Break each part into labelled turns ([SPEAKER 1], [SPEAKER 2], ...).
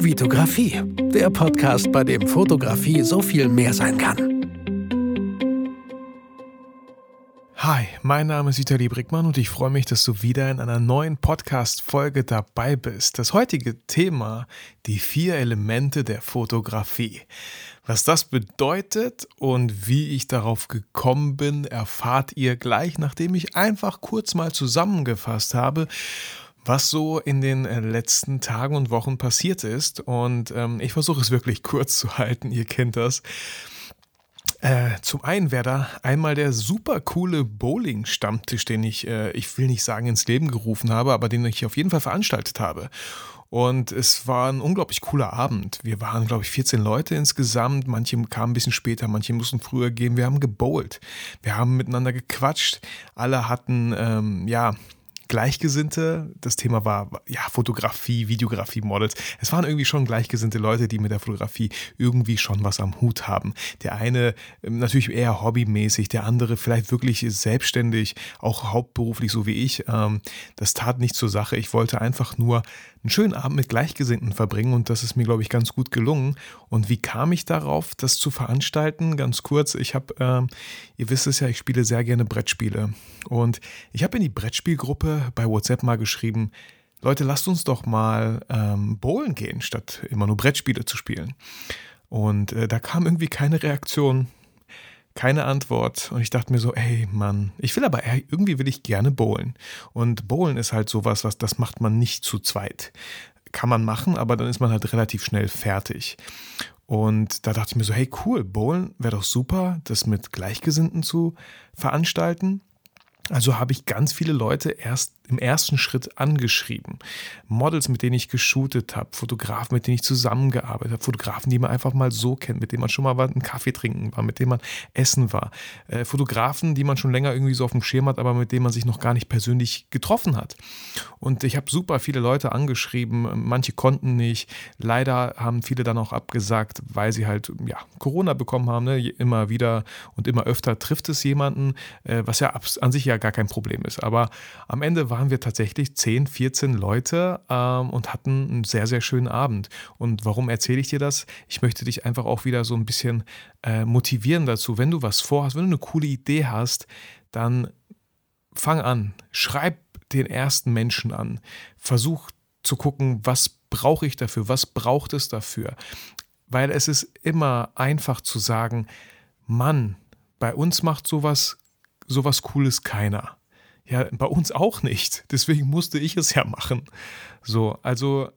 [SPEAKER 1] Vitografie, der Podcast, bei dem Fotografie so viel mehr sein kann.
[SPEAKER 2] Hi, mein Name ist Vitali Brickmann und ich freue mich, dass du wieder in einer neuen Podcast-Folge dabei bist. Das heutige Thema, die vier Elemente der Fotografie. Was das bedeutet und wie ich darauf gekommen bin, erfahrt ihr gleich, nachdem ich einfach kurz mal zusammengefasst habe, was so in den äh, letzten Tagen und Wochen passiert ist. Und ähm, ich versuche es wirklich kurz zu halten, ihr kennt das. Äh, zum einen wäre da einmal der super coole Bowling-Stammtisch, den ich, äh, ich will nicht sagen ins Leben gerufen habe, aber den ich auf jeden Fall veranstaltet habe. Und es war ein unglaublich cooler Abend. Wir waren, glaube ich, 14 Leute insgesamt. Manche kamen ein bisschen später, manche mussten früher gehen. Wir haben gebowlt. Wir haben miteinander gequatscht. Alle hatten, ähm, ja, Gleichgesinnte. Das Thema war ja Fotografie, Videografie, Models. Es waren irgendwie schon gleichgesinnte Leute, die mit der Fotografie irgendwie schon was am Hut haben. Der eine ähm, natürlich eher hobbymäßig, der andere vielleicht wirklich selbstständig, auch hauptberuflich so wie ich. Ähm, das tat nicht zur Sache. Ich wollte einfach nur einen schönen Abend mit Gleichgesinnten verbringen und das ist mir, glaube ich, ganz gut gelungen. Und wie kam ich darauf, das zu veranstalten? Ganz kurz, ich habe, ähm, ihr wisst es ja, ich spiele sehr gerne Brettspiele und ich habe in die Brettspielgruppe bei WhatsApp mal geschrieben, Leute, lasst uns doch mal ähm, bowlen gehen, statt immer nur Brettspiele zu spielen. Und äh, da kam irgendwie keine Reaktion keine Antwort. Und ich dachte mir so, ey Mann, ich will aber, irgendwie will ich gerne bowlen. Und bowlen ist halt sowas, was das macht man nicht zu zweit. Kann man machen, aber dann ist man halt relativ schnell fertig. Und da dachte ich mir so, hey cool, bowlen wäre doch super, das mit Gleichgesinnten zu veranstalten. Also habe ich ganz viele Leute erst im ersten Schritt angeschrieben. Models, mit denen ich geshootet habe, Fotografen, mit denen ich zusammengearbeitet habe, Fotografen, die man einfach mal so kennt, mit denen man schon mal einen Kaffee trinken war, mit denen man essen war. Äh, Fotografen, die man schon länger irgendwie so auf dem Schirm hat, aber mit denen man sich noch gar nicht persönlich getroffen hat. Und ich habe super viele Leute angeschrieben, manche konnten nicht. Leider haben viele dann auch abgesagt, weil sie halt ja, Corona bekommen haben. Ne? Immer wieder und immer öfter trifft es jemanden, äh, was ja an sich ja gar kein Problem ist. Aber am Ende waren wir tatsächlich 10, 14 Leute ähm, und hatten einen sehr, sehr schönen Abend. Und warum erzähle ich dir das? Ich möchte dich einfach auch wieder so ein bisschen äh, motivieren dazu. Wenn du was vorhast, wenn du eine coole Idee hast, dann fang an, schreib den ersten Menschen an. Versuch zu gucken, was brauche ich dafür, was braucht es dafür. Weil es ist immer einfach zu sagen, Mann, bei uns macht sowas sowas Cooles keiner. Ja, bei uns auch nicht. Deswegen musste ich es ja machen. So, also,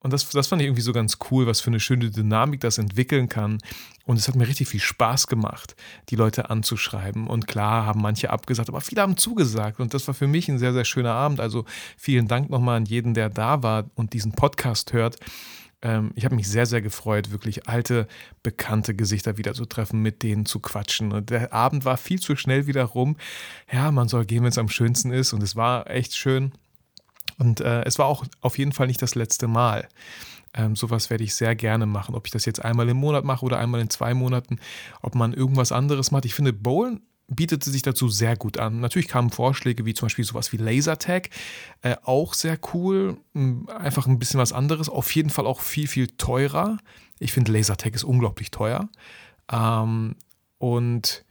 [SPEAKER 2] und das, das fand ich irgendwie so ganz cool, was für eine schöne Dynamik das entwickeln kann. Und es hat mir richtig viel Spaß gemacht, die Leute anzuschreiben. Und klar haben manche abgesagt, aber viele haben zugesagt. Und das war für mich ein sehr, sehr schöner Abend. Also vielen Dank nochmal an jeden, der da war und diesen Podcast hört. Ähm, ich habe mich sehr, sehr gefreut, wirklich alte, bekannte Gesichter wieder zu treffen, mit denen zu quatschen. Und der Abend war viel zu schnell wieder rum. Ja, man soll gehen, wenn es am schönsten ist. Und es war echt schön. Und äh, es war auch auf jeden Fall nicht das letzte Mal. Ähm, sowas werde ich sehr gerne machen. Ob ich das jetzt einmal im Monat mache oder einmal in zwei Monaten, ob man irgendwas anderes macht. Ich finde, Bowlen bietete sich dazu sehr gut an. Natürlich kamen Vorschläge wie zum Beispiel sowas wie Lasertag, äh, auch sehr cool, einfach ein bisschen was anderes, auf jeden Fall auch viel, viel teurer. Ich finde Lasertag ist unglaublich teuer. Ähm, und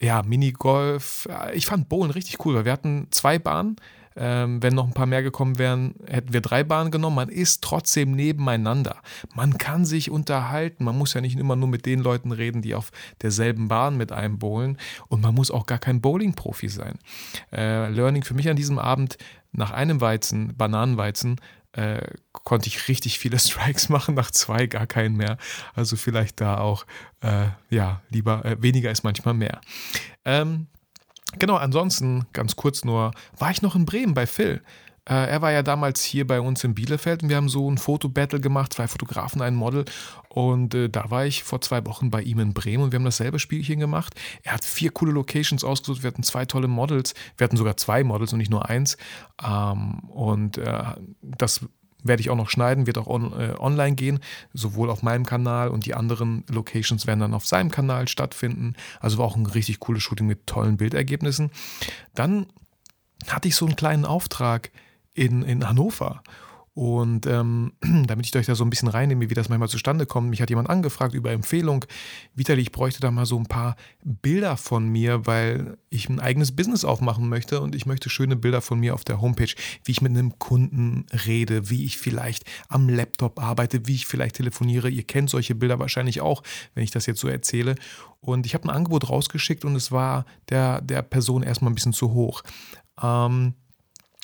[SPEAKER 2] ja, Minigolf, ich fand Bowlen richtig cool, weil wir hatten zwei Bahnen, ähm, wenn noch ein paar mehr gekommen wären, hätten wir drei Bahnen genommen. Man ist trotzdem nebeneinander. Man kann sich unterhalten. Man muss ja nicht immer nur mit den Leuten reden, die auf derselben Bahn mit einem bowlen. Und man muss auch gar kein Bowling-Profi sein. Äh, Learning für mich an diesem Abend nach einem Weizen, Bananenweizen, äh, konnte ich richtig viele Strikes machen, nach zwei gar keinen mehr. Also vielleicht da auch, äh, ja, lieber, äh, weniger ist manchmal mehr. Ähm, Genau, ansonsten, ganz kurz nur, war ich noch in Bremen bei Phil. Äh, er war ja damals hier bei uns in Bielefeld und wir haben so ein Fotobattle gemacht, zwei Fotografen, ein Model. Und äh, da war ich vor zwei Wochen bei ihm in Bremen und wir haben dasselbe Spielchen gemacht. Er hat vier coole Locations ausgesucht, wir hatten zwei tolle Models, wir hatten sogar zwei Models und nicht nur eins. Ähm, und äh, das werde ich auch noch schneiden, wird auch on, äh, online gehen, sowohl auf meinem Kanal und die anderen Locations werden dann auf seinem Kanal stattfinden. Also war auch ein richtig cooles Shooting mit tollen Bildergebnissen. Dann hatte ich so einen kleinen Auftrag in, in Hannover Und ähm, damit ich euch da so ein bisschen reinnehme, wie das manchmal zustande kommt, mich hat jemand angefragt über Empfehlung. Vitali, ich bräuchte da mal so ein paar Bilder von mir, weil ich ein eigenes Business aufmachen möchte und ich möchte schöne Bilder von mir auf der Homepage, wie ich mit einem Kunden rede, wie ich vielleicht am Laptop arbeite, wie ich vielleicht telefoniere. Ihr kennt solche Bilder wahrscheinlich auch, wenn ich das jetzt so erzähle. Und ich habe ein Angebot rausgeschickt und es war der, der Person erstmal ein bisschen zu hoch. Ähm,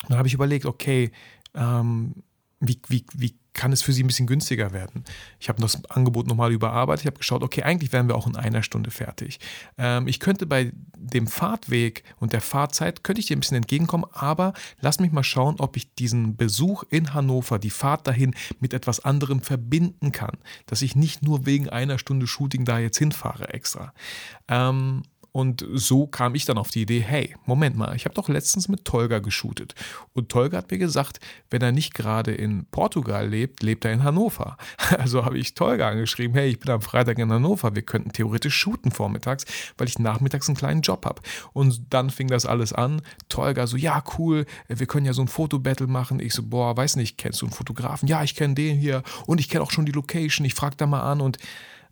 [SPEAKER 2] dann habe ich überlegt, okay, ähm, wie, wie, wie kann es für sie ein bisschen günstiger werden? Ich habe das Angebot nochmal überarbeitet. Ich habe geschaut, okay, eigentlich wären wir auch in einer Stunde fertig. Ähm, ich könnte bei dem Fahrtweg und der Fahrzeit, könnte ich dir ein bisschen entgegenkommen, aber lass mich mal schauen, ob ich diesen Besuch in Hannover, die Fahrt dahin, mit etwas anderem verbinden kann. Dass ich nicht nur wegen einer Stunde Shooting da jetzt hinfahre extra. Ähm, und so kam ich dann auf die Idee, hey, Moment mal, ich habe doch letztens mit Tolga geshootet. Und Tolga hat mir gesagt, wenn er nicht gerade in Portugal lebt, lebt er in Hannover. Also habe ich Tolga angeschrieben, hey, ich bin am Freitag in Hannover, wir könnten theoretisch shooten vormittags, weil ich nachmittags einen kleinen Job habe. Und dann fing das alles an. Tolga so, ja, cool, wir können ja so ein Fotobattle machen. Ich so, boah, weiß nicht, kennst du einen Fotografen? Ja, ich kenne den hier und ich kenne auch schon die Location, ich frage da mal an und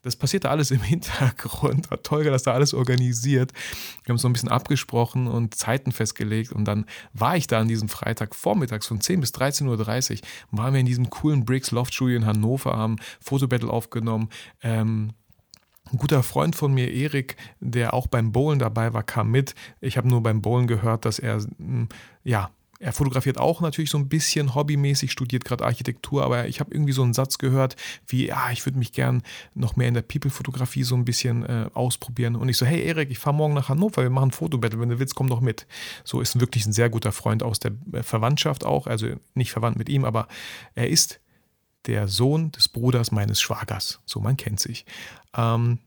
[SPEAKER 2] das passierte alles im Hintergrund, hat Tolga das da alles organisiert. Wir haben so ein bisschen abgesprochen und Zeiten festgelegt und dann war ich da an diesem Freitag vormittags von 10 bis 13.30 Uhr, waren wir in diesem coolen Bricks Loft Studio in Hannover, haben Fotobattle aufgenommen. Ähm, ein guter Freund von mir, Erik, der auch beim Bowlen dabei war, kam mit. Ich habe nur beim Bowlen gehört, dass er hm, ja er fotografiert auch natürlich so ein bisschen hobbymäßig, studiert gerade Architektur, aber ich habe irgendwie so einen Satz gehört, wie, ja, ich würde mich gern noch mehr in der People-Fotografie so ein bisschen äh, ausprobieren. Und ich so, hey Erik, ich fahre morgen nach Hannover, wir machen ein Fotobattle, wenn du willst, komm doch mit. So ist wirklich ein sehr guter Freund aus der äh, Verwandtschaft auch, also nicht verwandt mit ihm, aber er ist der Sohn des Bruders meines Schwagers. So, man kennt sich. Ähm,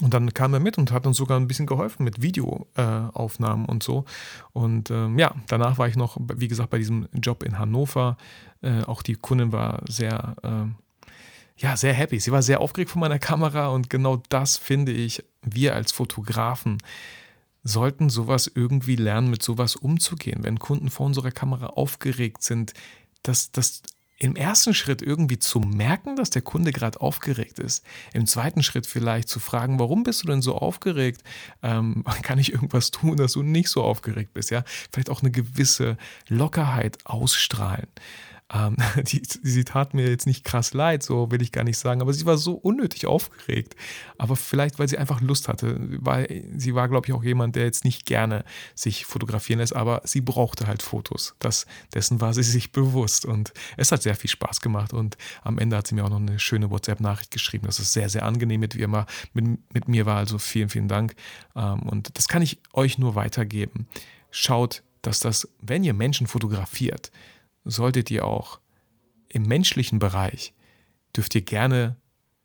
[SPEAKER 2] und dann kam er mit und hat uns sogar ein bisschen geholfen mit Videoaufnahmen äh, und so. Und ähm, ja, danach war ich noch, wie gesagt, bei diesem Job in Hannover. Äh, auch die Kundin war sehr, äh, ja, sehr happy. Sie war sehr aufgeregt von meiner Kamera und genau das finde ich, wir als Fotografen sollten sowas irgendwie lernen, mit sowas umzugehen. Wenn Kunden vor unserer Kamera aufgeregt sind, das, das im ersten Schritt irgendwie zu merken, dass der Kunde gerade aufgeregt ist. Im zweiten Schritt vielleicht zu fragen, warum bist du denn so aufgeregt? Ähm, kann ich irgendwas tun, dass du nicht so aufgeregt bist? Ja, vielleicht auch eine gewisse Lockerheit ausstrahlen. Ähm, die, sie tat mir jetzt nicht krass leid, so will ich gar nicht sagen, aber sie war so unnötig aufgeregt. Aber vielleicht, weil sie einfach Lust hatte, weil sie war, glaube ich, auch jemand, der jetzt nicht gerne sich fotografieren lässt, aber sie brauchte halt Fotos. Das, dessen war sie sich bewusst und es hat sehr viel Spaß gemacht und am Ende hat sie mir auch noch eine schöne WhatsApp-Nachricht geschrieben, dass es sehr, sehr angenehm mit, wie immer, mit, mit mir war. Also vielen, vielen Dank. Ähm, und das kann ich euch nur weitergeben. Schaut, dass das, wenn ihr Menschen fotografiert, solltet ihr auch im menschlichen Bereich, dürft ihr gerne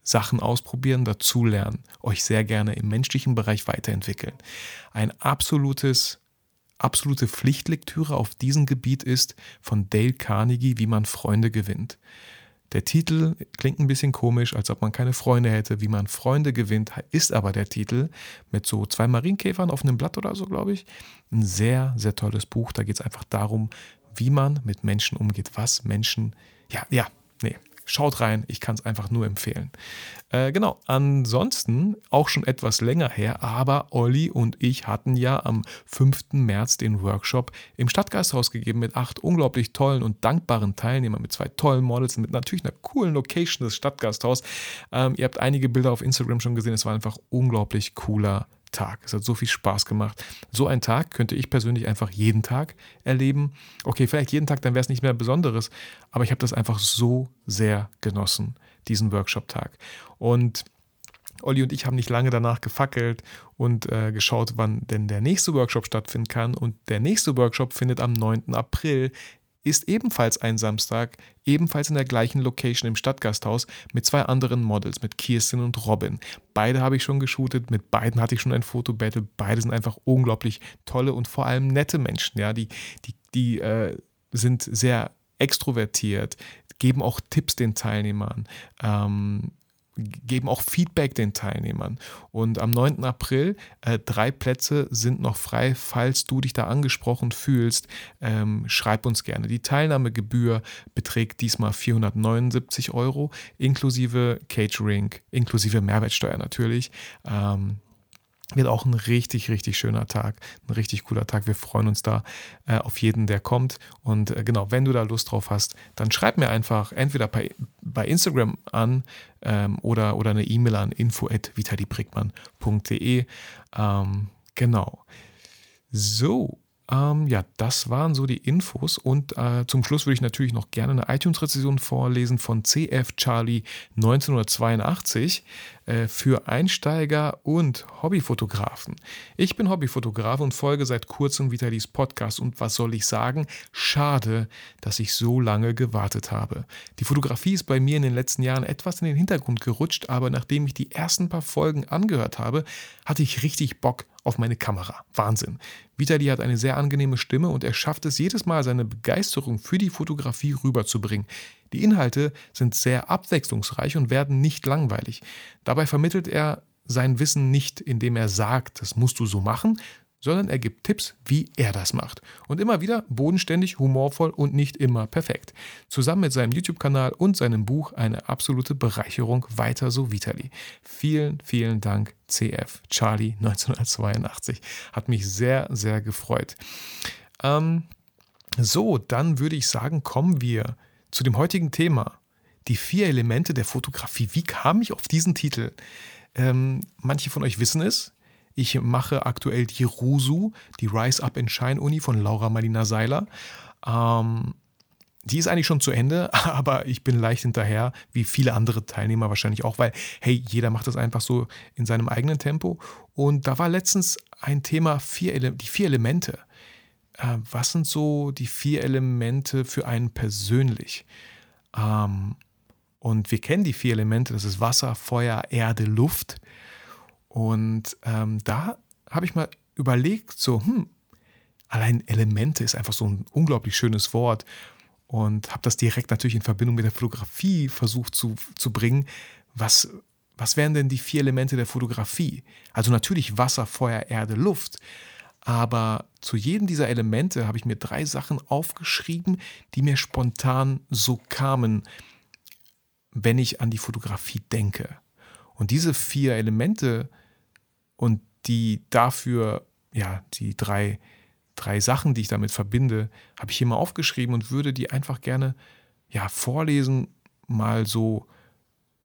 [SPEAKER 2] Sachen ausprobieren, dazulernen, euch sehr gerne im menschlichen Bereich weiterentwickeln. Ein absolutes, absolute Pflichtlektüre auf diesem Gebiet ist von Dale Carnegie, wie man Freunde gewinnt. Der Titel klingt ein bisschen komisch, als ob man keine Freunde hätte. Wie man Freunde gewinnt, ist aber der Titel mit so zwei Marienkäfern auf einem Blatt oder so, glaube ich. Ein sehr, sehr tolles Buch. Da geht es einfach darum, wie man mit Menschen umgeht, was Menschen, ja, ja, nee, schaut rein, ich kann es einfach nur empfehlen. Äh, genau, ansonsten auch schon etwas länger her, aber Olli und ich hatten ja am 5. März den Workshop im Stadtgasthaus gegeben mit acht unglaublich tollen und dankbaren Teilnehmern, mit zwei tollen Models und mit natürlich einer coolen Location des Stadtgasthaus. Ähm, ihr habt einige Bilder auf Instagram schon gesehen, es war einfach unglaublich cooler Tag. Es hat so viel Spaß gemacht. So ein Tag könnte ich persönlich einfach jeden Tag erleben. Okay, vielleicht jeden Tag, dann wäre es nicht mehr Besonderes, aber ich habe das einfach so sehr genossen, diesen Workshop-Tag. Und Olli und ich haben nicht lange danach gefackelt und äh, geschaut, wann denn der nächste Workshop stattfinden kann. Und der nächste Workshop findet am 9. April ist ebenfalls ein Samstag, ebenfalls in der gleichen Location im Stadtgasthaus mit zwei anderen Models, mit Kirsten und Robin. Beide habe ich schon geshootet, mit beiden hatte ich schon ein Fotobattle. Beide sind einfach unglaublich tolle und vor allem nette Menschen. Ja, die, die, die äh, sind sehr extrovertiert, geben auch Tipps den Teilnehmern. Ähm, geben auch Feedback den Teilnehmern. Und am 9. April, äh, drei Plätze sind noch frei. Falls du dich da angesprochen fühlst, ähm, schreib uns gerne. Die Teilnahmegebühr beträgt diesmal 479 Euro, inklusive Catering, inklusive Mehrwertsteuer natürlich. Ähm, wird auch ein richtig, richtig schöner Tag, ein richtig cooler Tag. Wir freuen uns da äh, auf jeden, der kommt. Und äh, genau, wenn du da Lust drauf hast, dann schreib mir einfach entweder bei, bei Instagram an ähm, oder, oder eine E-Mail an info.vitalibrickmann.de. Ähm, genau. So, ähm, ja, das waren so die Infos. Und äh, zum Schluss würde ich natürlich noch gerne eine iTunes-Rezession vorlesen von CF Charlie 1982 äh, für Einsteiger und Hobbyfotografen. Ich bin Hobbyfotograf und folge seit kurzem Vitalis Podcast. Und was soll ich sagen? Schade, dass ich so lange gewartet habe. Die Fotografie ist bei mir in den letzten Jahren etwas in den Hintergrund gerutscht, aber nachdem ich die ersten paar Folgen angehört habe, hatte ich richtig Bock auf meine Kamera. Wahnsinn. Vitali hat eine sehr angenehme Stimme und er schafft es jedes Mal, seine Begeisterung für die Fotografie rüberzubringen. Die Inhalte sind sehr abwechslungsreich und werden nicht langweilig. Dabei vermittelt er sein Wissen nicht, indem er sagt, das musst du so machen, sondern er gibt Tipps, wie er das macht. Und immer wieder bodenständig, humorvoll und nicht immer perfekt. Zusammen mit seinem YouTube-Kanal und seinem Buch eine absolute Bereicherung. Weiter so Vitali. Vielen, vielen Dank, CF Charlie 1982. Hat mich sehr, sehr gefreut. Ähm, so, dann würde ich sagen, kommen wir zu dem heutigen Thema. Die vier Elemente der Fotografie. Wie kam ich auf diesen Titel? Ähm, manche von euch wissen es. Ich mache aktuell die RUSU, die Rise Up in Shine Uni von Laura Marlina Seiler. Ähm, die ist eigentlich schon zu Ende, aber ich bin leicht hinterher, wie viele andere Teilnehmer wahrscheinlich auch, weil, hey, jeder macht das einfach so in seinem eigenen Tempo. Und da war letztens ein Thema, vier die vier Elemente. Äh, was sind so die vier Elemente für einen persönlich? Ähm, und wir kennen die vier Elemente, das ist Wasser, Feuer, Erde, Luft. Und ähm, da habe ich mal überlegt, so, hm, allein Elemente ist einfach so ein unglaublich schönes Wort und habe das direkt natürlich in Verbindung mit der Fotografie versucht zu, zu bringen. Was, was wären denn die vier Elemente der Fotografie? Also natürlich Wasser, Feuer, Erde, Luft. Aber zu jedem dieser Elemente habe ich mir drei Sachen aufgeschrieben, die mir spontan so kamen, wenn ich an die Fotografie denke. Und diese vier Elemente und die dafür, ja, die drei, drei Sachen, die ich damit verbinde, habe ich hier mal aufgeschrieben und würde die einfach gerne, ja, vorlesen, mal so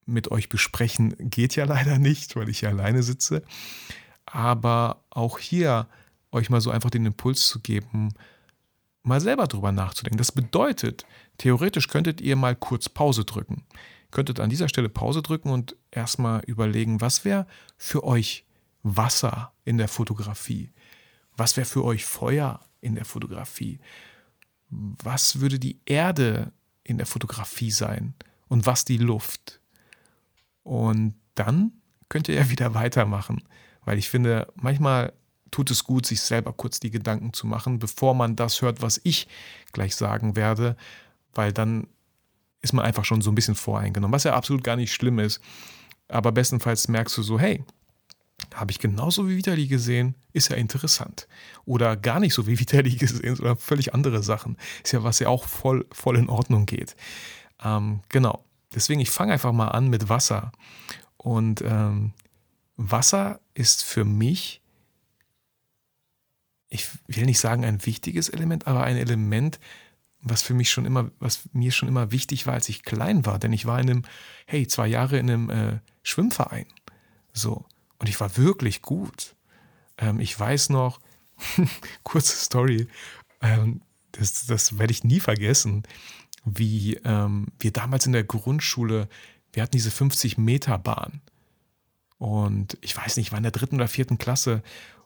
[SPEAKER 2] mit euch besprechen. Geht ja leider nicht, weil ich hier alleine sitze. Aber auch hier euch mal so einfach den Impuls zu geben, mal selber drüber nachzudenken. Das bedeutet, theoretisch könntet ihr mal kurz Pause drücken. Könntet an dieser Stelle Pause drücken und erstmal überlegen, was wäre für euch Wasser in der Fotografie? Was wäre für euch Feuer in der Fotografie? Was würde die Erde in der Fotografie sein? Und was die Luft? Und dann könnt ihr ja wieder weitermachen, weil ich finde, manchmal tut es gut, sich selber kurz die Gedanken zu machen, bevor man das hört, was ich gleich sagen werde, weil dann ist man einfach schon so ein bisschen voreingenommen, was ja absolut gar nicht schlimm ist. Aber bestenfalls merkst du so, hey, habe ich genauso wie Vitali gesehen, ist ja interessant. Oder gar nicht so wie Vitali gesehen, sondern völlig andere Sachen. Ist ja was ja auch voll, voll in Ordnung geht. Ähm, genau. Deswegen, ich fange einfach mal an mit Wasser. Und ähm, Wasser ist für mich, ich will nicht sagen ein wichtiges Element, aber ein Element, was für mich schon immer, was mir schon immer wichtig war, als ich klein war. Denn ich war in einem, hey, zwei Jahre in einem äh, Schwimmverein. So. Und ich war wirklich gut. Ähm, ich weiß noch, kurze Story, ähm, das, das werde ich nie vergessen, wie ähm, wir damals in der Grundschule, wir hatten diese 50-Meter-Bahn. Und ich weiß nicht, ich war in der dritten oder vierten Klasse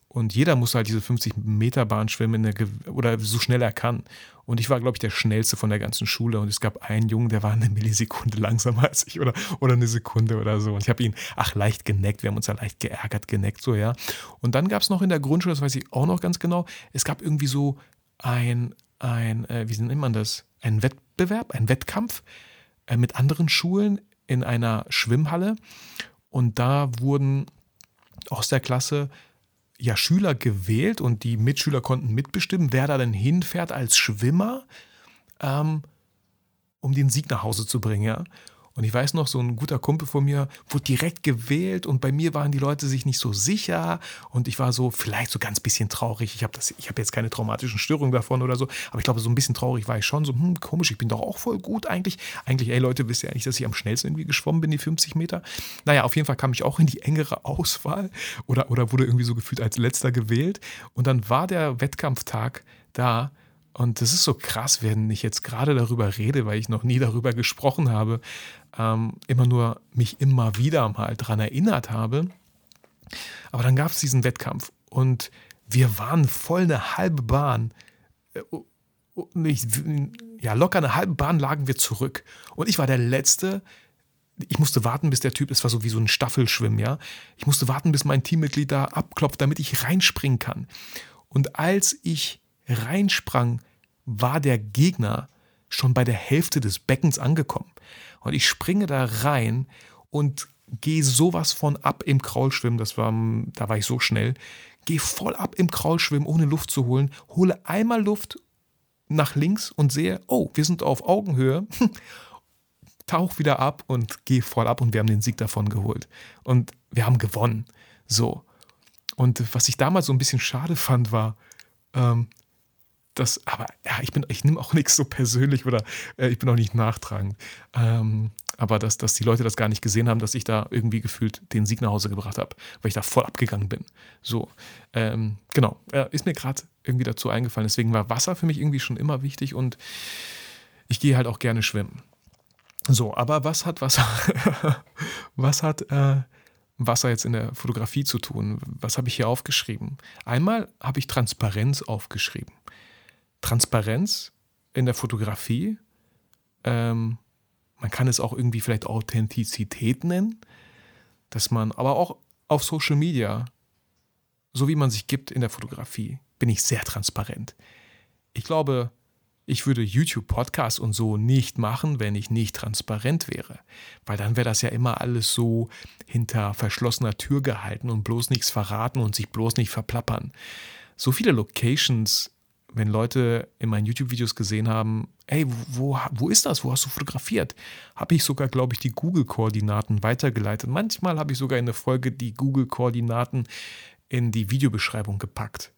[SPEAKER 2] und jeder muss halt diese 50-Meter-Bahn schwimmen der, oder so schnell er kann. Und ich war, glaube ich, der schnellste von der ganzen Schule. Und es gab einen Jungen, der war eine Millisekunde langsamer als ich oder, oder eine Sekunde oder so. Und ich habe ihn, ach, leicht geneckt. Wir haben uns ja leicht geärgert, geneckt, so, ja. Und dann gab es noch in der Grundschule, das weiß ich auch noch ganz genau, es gab irgendwie so ein, ein äh, wie nennt man das? Ein Wettbewerb, ein Wettkampf äh, mit anderen Schulen in einer Schwimmhalle und da wurden aus der Klasse ja Schüler gewählt und die Mitschüler konnten mitbestimmen, wer da denn hinfährt als Schwimmer, ähm, um den Sieg nach Hause zu bringen. Ja? Und ich weiß noch, so ein guter Kumpel von mir wurde direkt gewählt und bei mir waren die Leute sich nicht so sicher und ich war so vielleicht so ganz bisschen traurig. Ich habe hab jetzt keine traumatischen Störungen davon oder so, aber ich glaube, so ein bisschen traurig war ich schon. So, hm, komisch, ich bin doch auch voll gut eigentlich. Eigentlich, ey Leute, wisst ihr eigentlich, dass ich am schnellsten irgendwie geschwommen bin, die 50 Meter? Naja, auf jeden Fall kam ich auch in die engere Auswahl oder, oder wurde irgendwie so gefühlt als letzter gewählt. Und dann war der Wettkampftag da und das ist so krass, wenn ich jetzt gerade darüber rede, weil ich noch nie darüber gesprochen habe, ähm, immer nur mich immer wieder mal daran erinnert habe. Aber dann gab es diesen Wettkampf und wir waren voll eine halbe Bahn. Äh, nicht, ja, locker eine halbe Bahn lagen wir zurück. Und ich war der Letzte. Ich musste warten, bis der Typ, es war so wie so ein Staffelschwimmen, ja. Ich musste warten, bis mein Teammitglied da abklopft, damit ich reinspringen kann. Und als ich reinsprang, war der Gegner schon bei der Hälfte des Beckens angekommen. Und ich springe da rein und gehe sowas von ab im Kraulschwimmen. Das war, da war ich so schnell. Gehe voll ab im Kraulschwimmen, ohne Luft zu holen. Hole einmal Luft nach links und sehe, oh, wir sind auf Augenhöhe. Tauch wieder ab und gehe voll ab und wir haben den Sieg davon geholt. Und wir haben gewonnen. So. Und was ich damals so ein bisschen schade fand, war, ähm, das, aber ja, ich bin, ich nehme auch nichts so persönlich oder äh, ich bin auch nicht nachtragend. Ähm, aber dass, dass die Leute das gar nicht gesehen haben, dass ich da irgendwie gefühlt den Sieg nach Hause gebracht habe, weil ich da voll abgegangen bin. So, ähm, genau, äh, ist mir gerade irgendwie dazu eingefallen. Deswegen war Wasser für mich irgendwie schon immer wichtig und ich gehe halt auch gerne schwimmen. So, aber was hat Wasser, was hat äh, Wasser jetzt in der Fotografie zu tun? Was habe ich hier aufgeschrieben? Einmal habe ich Transparenz aufgeschrieben. Transparenz in der Fotografie. Ähm, man kann es auch irgendwie vielleicht Authentizität nennen, dass man, aber auch auf Social Media, so wie man sich gibt in der Fotografie, bin ich sehr transparent. Ich glaube, ich würde YouTube-Podcasts und so nicht machen, wenn ich nicht transparent wäre. Weil dann wäre das ja immer alles so hinter verschlossener Tür gehalten und bloß nichts verraten und sich bloß nicht verplappern. So viele Locations wenn Leute in meinen YouTube-Videos gesehen haben, ey, wo, wo ist das? Wo hast du fotografiert? Habe ich sogar, glaube ich, die Google-Koordinaten weitergeleitet. Manchmal habe ich sogar in der Folge die Google-Koordinaten in die Videobeschreibung gepackt.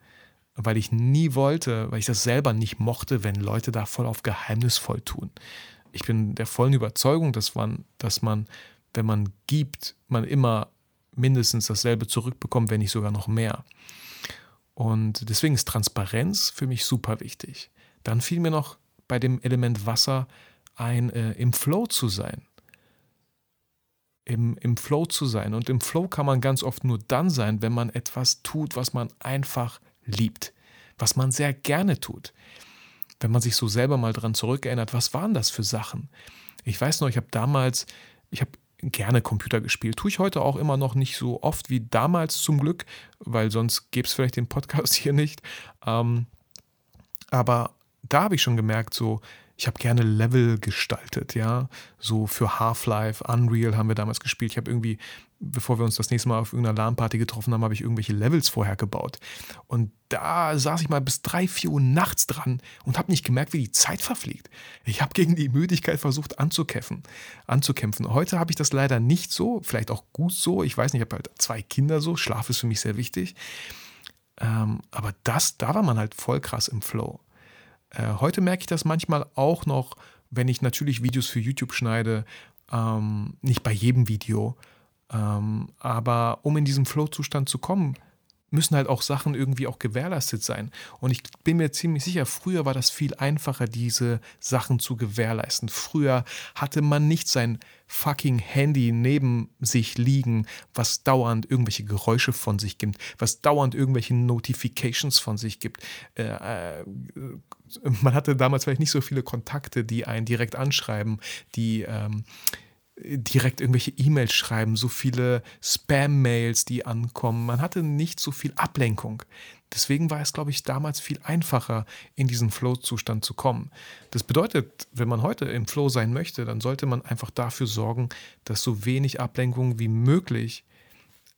[SPEAKER 2] Weil ich nie wollte, weil ich das selber nicht mochte, wenn Leute da voll auf geheimnisvoll tun. Ich bin der vollen Überzeugung, dass man, dass man, wenn man gibt, man immer mindestens dasselbe zurückbekommt, wenn nicht sogar noch mehr. Und deswegen ist Transparenz für mich super wichtig. Dann fiel mir noch bei dem Element Wasser ein, äh, im Flow zu sein. Im, Im Flow zu sein. Und im Flow kann man ganz oft nur dann sein, wenn man etwas tut, was man einfach liebt, was man sehr gerne tut. Wenn man sich so selber mal dran zurückerinnert, was waren das für Sachen? Ich weiß noch, ich habe damals, ich habe gerne Computer gespielt. Tue ich heute auch immer noch nicht so oft wie damals zum Glück, weil sonst gäbe es vielleicht den Podcast hier nicht. Ähm, aber da habe ich schon gemerkt, so, ich habe gerne Level gestaltet, ja. So für Half-Life, Unreal haben wir damals gespielt. Ich habe irgendwie bevor wir uns das nächste Mal auf irgendeiner LAN-Party getroffen haben, habe ich irgendwelche Levels vorher gebaut. Und da saß ich mal bis drei, vier Uhr nachts dran und habe nicht gemerkt, wie die Zeit verfliegt. Ich habe gegen die Müdigkeit versucht anzukämpfen. anzukämpfen. Heute habe ich das leider nicht so, vielleicht auch gut so. Ich weiß nicht, ich habe halt zwei Kinder so. Schlaf ist für mich sehr wichtig. Ähm, aber das, da war man halt voll krass im Flow. Äh, heute merke ich das manchmal auch noch, wenn ich natürlich Videos für YouTube schneide. Ähm, nicht bei jedem Video ähm, aber um in diesen Flow-Zustand zu kommen, müssen halt auch Sachen irgendwie auch gewährleistet sein. Und ich bin mir ziemlich sicher, früher war das viel einfacher, diese Sachen zu gewährleisten. Früher hatte man nicht sein fucking Handy neben sich liegen, was dauernd irgendwelche Geräusche von sich gibt, was dauernd irgendwelche Notifications von sich gibt. Äh, äh, man hatte damals vielleicht nicht so viele Kontakte, die einen direkt anschreiben, die ähm, direkt irgendwelche E-Mails schreiben, so viele Spam-Mails, die ankommen. Man hatte nicht so viel Ablenkung. Deswegen war es, glaube ich, damals viel einfacher, in diesen Flow-Zustand zu kommen. Das bedeutet, wenn man heute im Flow sein möchte, dann sollte man einfach dafür sorgen, dass so wenig Ablenkung wie möglich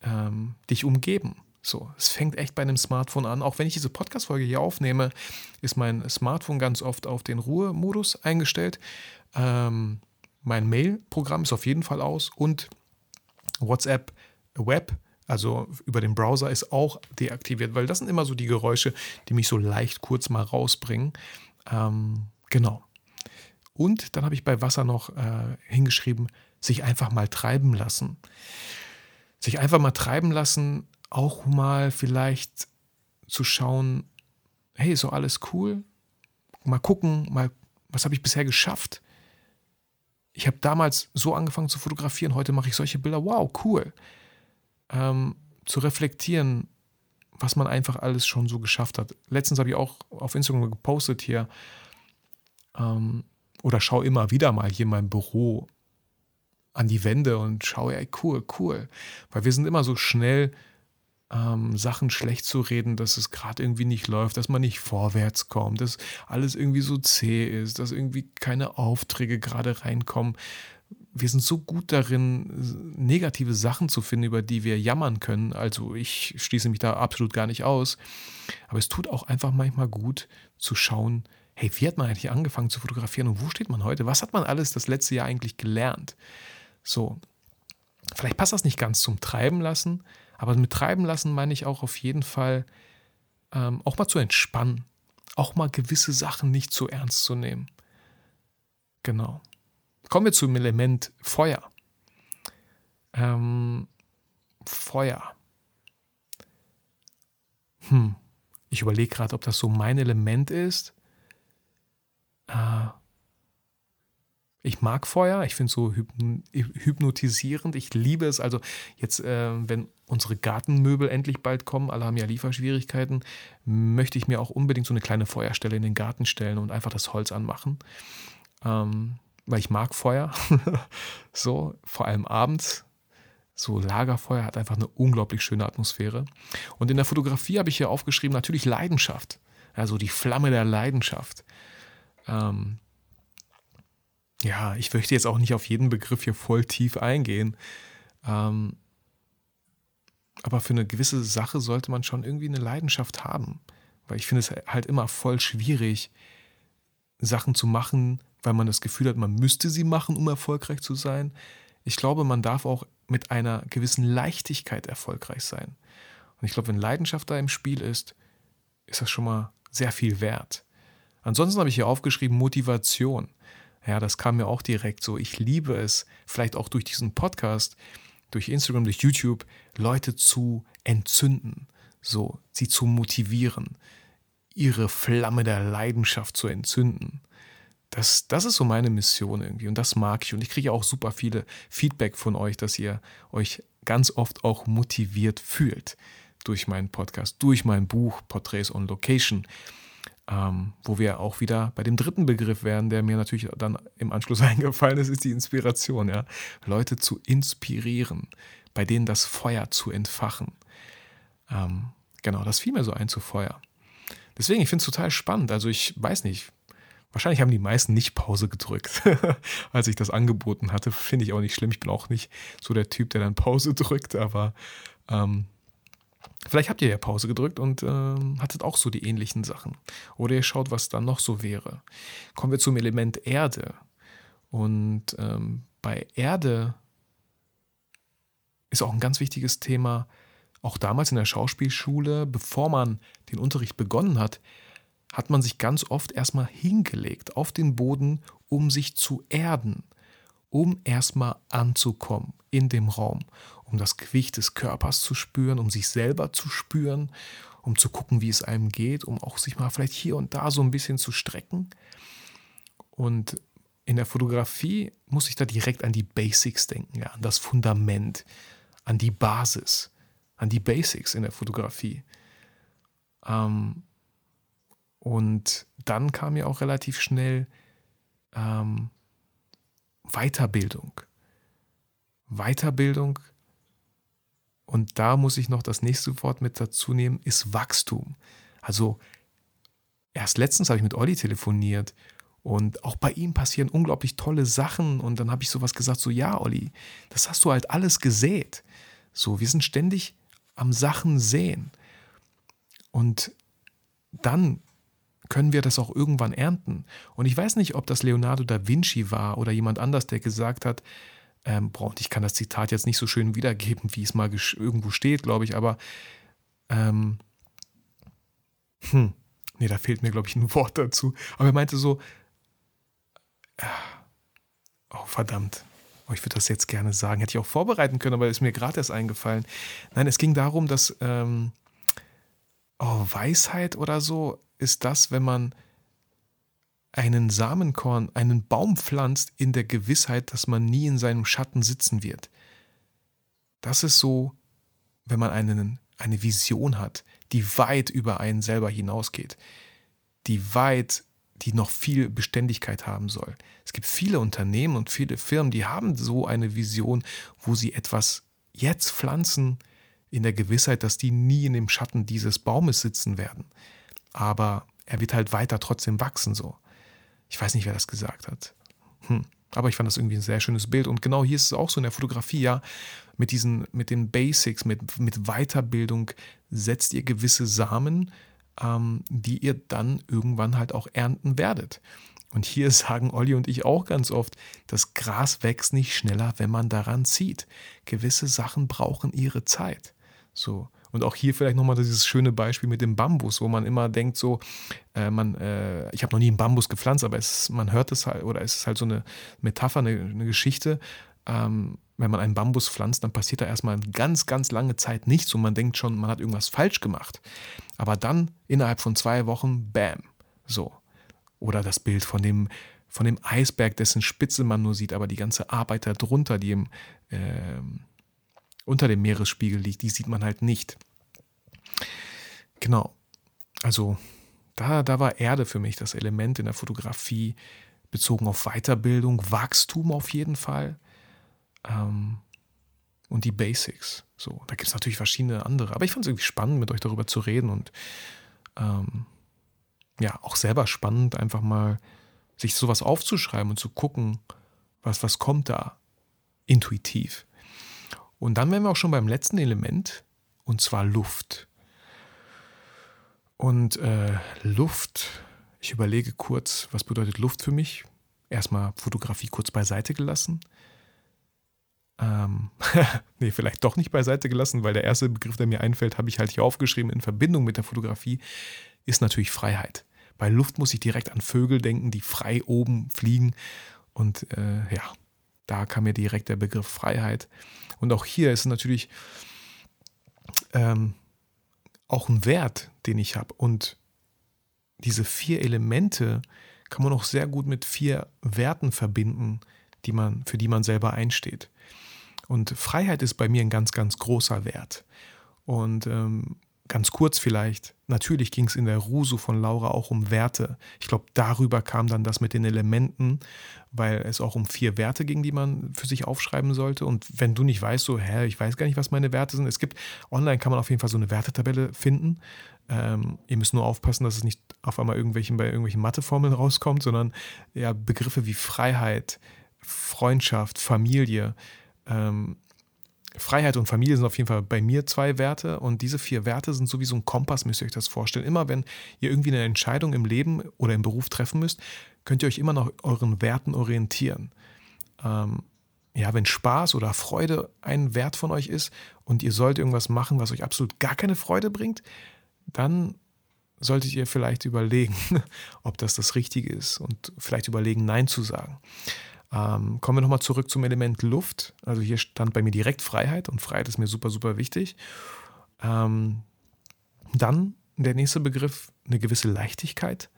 [SPEAKER 2] ähm, dich umgeben. So, es fängt echt bei einem Smartphone an. Auch wenn ich diese Podcast-Folge hier aufnehme, ist mein Smartphone ganz oft auf den Ruhemodus eingestellt. Ähm, mein Mail-Programm ist auf jeden Fall aus und WhatsApp Web, also über den Browser, ist auch deaktiviert, weil das sind immer so die Geräusche, die mich so leicht kurz mal rausbringen. Ähm, genau. Und dann habe ich bei Wasser noch äh, hingeschrieben, sich einfach mal treiben lassen. Sich einfach mal treiben lassen, auch mal vielleicht zu schauen, hey, ist so alles cool? Mal gucken, mal, was habe ich bisher geschafft? Ich habe damals so angefangen zu fotografieren, heute mache ich solche Bilder, wow, cool. Ähm, zu reflektieren, was man einfach alles schon so geschafft hat. Letztens habe ich auch auf Instagram gepostet hier, ähm, oder schaue immer wieder mal hier in meinem Büro an die Wände und schaue, ey, cool, cool. Weil wir sind immer so schnell, ähm, Sachen schlecht zu reden, dass es gerade irgendwie nicht läuft, dass man nicht vorwärts kommt, dass alles irgendwie so zäh ist, dass irgendwie keine Aufträge gerade reinkommen. Wir sind so gut darin, negative Sachen zu finden, über die wir jammern können. Also ich schließe mich da absolut gar nicht aus. Aber es tut auch einfach manchmal gut zu schauen, hey, wie hat man eigentlich angefangen zu fotografieren und wo steht man heute? Was hat man alles das letzte Jahr eigentlich gelernt? So, vielleicht passt das nicht ganz zum Treiben lassen, aber mit treiben lassen meine ich auch auf jeden Fall, ähm, auch mal zu entspannen, auch mal gewisse Sachen nicht zu ernst zu nehmen. Genau. Kommen wir zum Element Feuer. Ähm, Feuer. Hm. Ich überlege gerade, ob das so mein Element ist. Äh, ich mag Feuer, ich finde es so hypnotisierend. Ich liebe es. Also jetzt, äh, wenn unsere Gartenmöbel endlich bald kommen, alle haben ja Lieferschwierigkeiten, möchte ich mir auch unbedingt so eine kleine Feuerstelle in den Garten stellen und einfach das Holz anmachen. Ähm, weil ich mag Feuer. so, vor allem abends. So Lagerfeuer hat einfach eine unglaublich schöne Atmosphäre. Und in der Fotografie habe ich hier aufgeschrieben, natürlich Leidenschaft. Also die Flamme der Leidenschaft. Ähm, ja, ich möchte jetzt auch nicht auf jeden Begriff hier voll tief eingehen. Ähm, aber für eine gewisse Sache sollte man schon irgendwie eine Leidenschaft haben. Weil ich finde es halt immer voll schwierig, Sachen zu machen, weil man das Gefühl hat, man müsste sie machen, um erfolgreich zu sein. Ich glaube, man darf auch mit einer gewissen Leichtigkeit erfolgreich sein. Und ich glaube, wenn Leidenschaft da im Spiel ist, ist das schon mal sehr viel wert. Ansonsten habe ich hier aufgeschrieben Motivation. Ja, das kam mir auch direkt so. Ich liebe es, vielleicht auch durch diesen Podcast, durch Instagram, durch YouTube, Leute zu entzünden, so, sie zu motivieren, ihre Flamme der Leidenschaft zu entzünden. Das, das ist so meine Mission irgendwie und das mag ich. Und ich kriege auch super viele Feedback von euch, dass ihr euch ganz oft auch motiviert fühlt durch meinen Podcast, durch mein Buch Portraits on Location. Ähm, wo wir auch wieder bei dem dritten Begriff wären, der mir natürlich dann im Anschluss eingefallen ist, ist die Inspiration. Ja? Leute zu inspirieren, bei denen das Feuer zu entfachen. Ähm, genau, das fiel mir so ein zu Feuer. Deswegen, ich finde es total spannend. Also ich weiß nicht, wahrscheinlich haben die meisten nicht Pause gedrückt, als ich das angeboten hatte. Finde ich auch nicht schlimm. Ich bin auch nicht so der Typ, der dann Pause drückt, aber ähm, Vielleicht habt ihr ja Pause gedrückt und ähm, hattet auch so die ähnlichen Sachen. Oder ihr schaut, was dann noch so wäre. Kommen wir zum Element Erde. Und ähm, bei Erde ist auch ein ganz wichtiges Thema, auch damals in der Schauspielschule, bevor man den Unterricht begonnen hat, hat man sich ganz oft erstmal hingelegt auf den Boden, um sich zu erden, um erstmal anzukommen in dem Raum, um das Gewicht des Körpers zu spüren, um sich selber zu spüren, um zu gucken, wie es einem geht, um auch sich mal vielleicht hier und da so ein bisschen zu strecken. Und in der Fotografie muss ich da direkt an die Basics denken, ja, an das Fundament, an die Basis, an die Basics in der Fotografie. Ähm, und dann kam ja auch relativ schnell ähm, Weiterbildung. Weiterbildung. Und da muss ich noch das nächste Wort mit dazu nehmen, ist Wachstum. Also erst letztens habe ich mit Olli telefoniert und auch bei ihm passieren unglaublich tolle Sachen. Und dann habe ich sowas gesagt, so ja, Olli, das hast du halt alles gesät. So, wir sind ständig am Sachen sehen. Und dann können wir das auch irgendwann ernten. Und ich weiß nicht, ob das Leonardo da Vinci war oder jemand anders, der gesagt hat, ähm, boah, und ich kann das Zitat jetzt nicht so schön wiedergeben, wie es mal irgendwo steht, glaube ich, aber ähm, hm, nee, da fehlt mir, glaube ich, ein Wort dazu. Aber er meinte so, äh, oh, verdammt, oh, ich würde das jetzt gerne sagen, hätte ich auch vorbereiten können, aber ist mir gerade erst eingefallen. Nein, es ging darum, dass ähm, oh, Weisheit oder so ist das, wenn man einen Samenkorn, einen Baum pflanzt in der Gewissheit, dass man nie in seinem Schatten sitzen wird. Das ist so, wenn man einen, eine Vision hat, die weit über einen selber hinausgeht, die weit, die noch viel Beständigkeit haben soll. Es gibt viele Unternehmen und viele Firmen, die haben so eine Vision, wo sie etwas jetzt pflanzen, in der Gewissheit, dass die nie in dem Schatten dieses Baumes sitzen werden. Aber er wird halt weiter trotzdem wachsen so. Ich weiß nicht, wer das gesagt hat. Hm. Aber ich fand das irgendwie ein sehr schönes Bild. Und genau hier ist es auch so in der Fotografie, ja, mit diesen, mit den Basics, mit, mit Weiterbildung setzt ihr gewisse Samen, ähm, die ihr dann irgendwann halt auch ernten werdet. Und hier sagen Olli und ich auch ganz oft, das Gras wächst nicht schneller, wenn man daran zieht. Gewisse Sachen brauchen ihre Zeit. So. Und auch hier vielleicht nochmal dieses schöne Beispiel mit dem Bambus, wo man immer denkt, so, äh, man, äh, ich habe noch nie einen Bambus gepflanzt, aber es, man hört es halt, oder es ist halt so eine Metapher, eine, eine Geschichte. Ähm, wenn man einen Bambus pflanzt, dann passiert da erstmal ganz, ganz lange Zeit nichts und man denkt schon, man hat irgendwas falsch gemacht. Aber dann innerhalb von zwei Wochen, bam, so. Oder das Bild von dem, von dem Eisberg, dessen Spitze man nur sieht, aber die ganze Arbeit darunter, die im, äh, unter dem Meeresspiegel liegt, die sieht man halt nicht. Genau. Also da, da war Erde für mich das Element in der Fotografie, bezogen auf Weiterbildung, Wachstum auf jeden Fall. Ähm, und die Basics. So, da gibt es natürlich verschiedene andere. Aber ich fand es irgendwie spannend, mit euch darüber zu reden und ähm, ja, auch selber spannend, einfach mal sich sowas aufzuschreiben und zu gucken, was, was kommt da intuitiv. Und dann wären wir auch schon beim letzten Element, und zwar Luft. Und äh, Luft, ich überlege kurz, was bedeutet Luft für mich? Erstmal Fotografie kurz beiseite gelassen. Ähm, nee, vielleicht doch nicht beiseite gelassen, weil der erste Begriff, der mir einfällt, habe ich halt hier aufgeschrieben in Verbindung mit der Fotografie, ist natürlich Freiheit. Bei Luft muss ich direkt an Vögel denken, die frei oben fliegen. Und äh, ja, da kam mir direkt der Begriff Freiheit. Und auch hier ist natürlich ähm, auch ein Wert, den ich habe. Und diese vier Elemente kann man auch sehr gut mit vier Werten verbinden, die man, für die man selber einsteht. Und Freiheit ist bei mir ein ganz, ganz großer Wert. Und ähm, Ganz kurz vielleicht. Natürlich ging es in der Rusu von Laura auch um Werte. Ich glaube, darüber kam dann das mit den Elementen, weil es auch um vier Werte ging, die man für sich aufschreiben sollte. Und wenn du nicht weißt, so, hä, ich weiß gar nicht, was meine Werte sind. Es gibt, online kann man auf jeden Fall so eine Wertetabelle finden. Ähm, ihr müsst nur aufpassen, dass es nicht auf einmal irgendwelchen, bei irgendwelchen Matheformeln rauskommt, sondern ja, Begriffe wie Freiheit, Freundschaft, Familie, ähm, Freiheit und Familie sind auf jeden Fall bei mir zwei Werte und diese vier Werte sind so wie so ein Kompass, müsst ihr euch das vorstellen. Immer wenn ihr irgendwie eine Entscheidung im Leben oder im Beruf treffen müsst, könnt ihr euch immer nach euren Werten orientieren. Ähm, ja, wenn Spaß oder Freude ein Wert von euch ist und ihr sollt irgendwas machen, was euch absolut gar keine Freude bringt, dann solltet ihr vielleicht überlegen, ob das das Richtige ist und vielleicht überlegen, Nein zu sagen. Ähm, kommen wir nochmal zurück zum Element Luft. Also hier stand bei mir direkt Freiheit und Freiheit ist mir super, super wichtig. Ähm, dann der nächste Begriff, eine gewisse Leichtigkeit.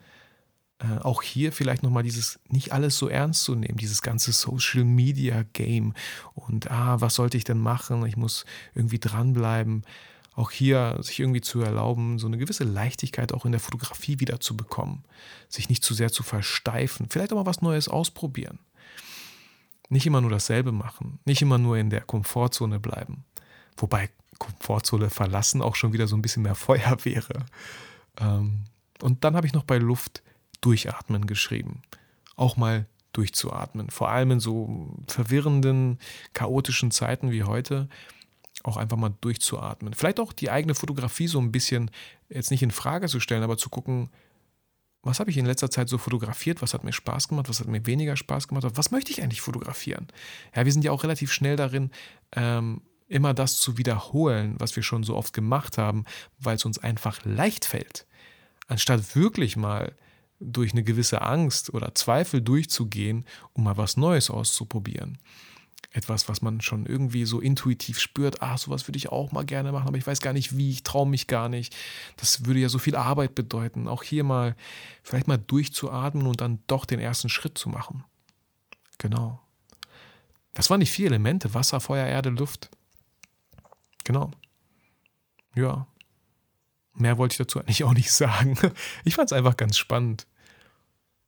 [SPEAKER 2] Äh, auch hier vielleicht nochmal dieses nicht alles so ernst zu nehmen, dieses ganze Social Media Game und ah, was sollte ich denn machen? Ich muss irgendwie dranbleiben. Auch hier sich irgendwie zu erlauben, so eine gewisse Leichtigkeit auch in der Fotografie wieder zu bekommen. Sich nicht zu sehr zu versteifen. Vielleicht auch mal was Neues ausprobieren. Nicht immer nur dasselbe machen, nicht immer nur in der Komfortzone bleiben. Wobei Komfortzone verlassen auch schon wieder so ein bisschen mehr Feuer wäre. Ähm, und dann habe ich noch bei Luft durchatmen geschrieben. Auch mal durchzuatmen. Vor allem in so verwirrenden, chaotischen Zeiten wie heute auch einfach mal durchzuatmen. Vielleicht auch die eigene Fotografie so ein bisschen jetzt nicht in Frage zu stellen, aber zu gucken, was habe ich in letzter Zeit so fotografiert, was hat mir Spaß gemacht, was hat mir weniger Spaß gemacht, was möchte ich eigentlich fotografieren? Ja, wir sind ja auch relativ schnell darin, ähm, immer das zu wiederholen, was wir schon so oft gemacht haben, weil es uns einfach leicht fällt. Anstatt wirklich mal durch eine gewisse Angst oder Zweifel durchzugehen, um mal was Neues auszuprobieren etwas, was man schon irgendwie so intuitiv spürt, ah, sowas würde ich auch mal gerne machen, aber ich weiß gar nicht wie, ich traue mich gar nicht. Das würde ja so viel Arbeit bedeuten. Auch hier mal vielleicht mal durchzuatmen und dann doch den ersten Schritt zu machen. Genau. Das waren die vier Elemente, Wasser, Feuer, Erde, Luft. Genau. Ja. Mehr wollte ich dazu eigentlich auch nicht sagen. Ich fand es einfach ganz spannend.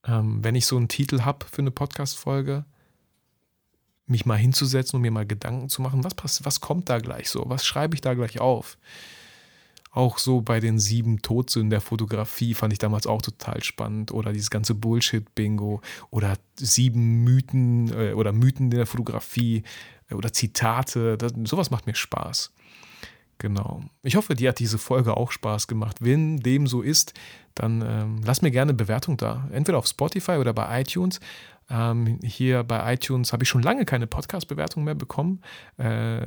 [SPEAKER 2] Ähm, wenn ich so einen Titel habe für eine Podcast-Folge, mich mal hinzusetzen und mir mal Gedanken zu machen, was, passt, was kommt da gleich so, was schreibe ich da gleich auf. Auch so bei den sieben Todsünden der Fotografie fand ich damals auch total spannend. Oder dieses ganze Bullshit-Bingo. Oder sieben Mythen äh, oder Mythen der Fotografie. Äh, oder Zitate. Das, sowas macht mir Spaß. Genau. Ich hoffe, dir hat diese Folge auch Spaß gemacht. Wenn dem so ist, dann ähm, lass mir gerne eine Bewertung da. Entweder auf Spotify oder bei iTunes. Ähm, hier bei iTunes habe ich schon lange keine Podcast-Bewertung mehr bekommen. Äh,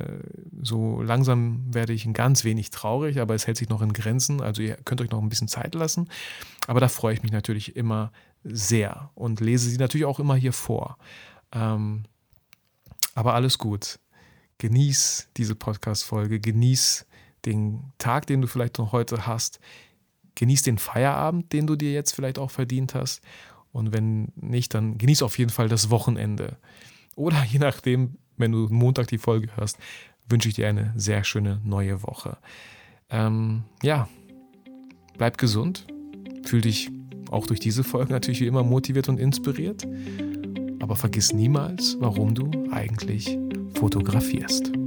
[SPEAKER 2] so langsam werde ich ein ganz wenig traurig, aber es hält sich noch in Grenzen. Also ihr könnt euch noch ein bisschen Zeit lassen. Aber da freue ich mich natürlich immer sehr und lese sie natürlich auch immer hier vor. Ähm, aber alles gut. Genieß diese Podcast-Folge, genieß den Tag, den du vielleicht noch heute hast. Genieß den Feierabend, den du dir jetzt vielleicht auch verdient hast. Und wenn nicht, dann genieß auf jeden Fall das Wochenende. Oder je nachdem, wenn du Montag die Folge hörst, wünsche ich dir eine sehr schöne neue Woche. Ähm, ja, bleib gesund. Fühl dich auch durch diese Folge natürlich wie immer motiviert und inspiriert. Aber vergiss niemals, warum du eigentlich fotografierst.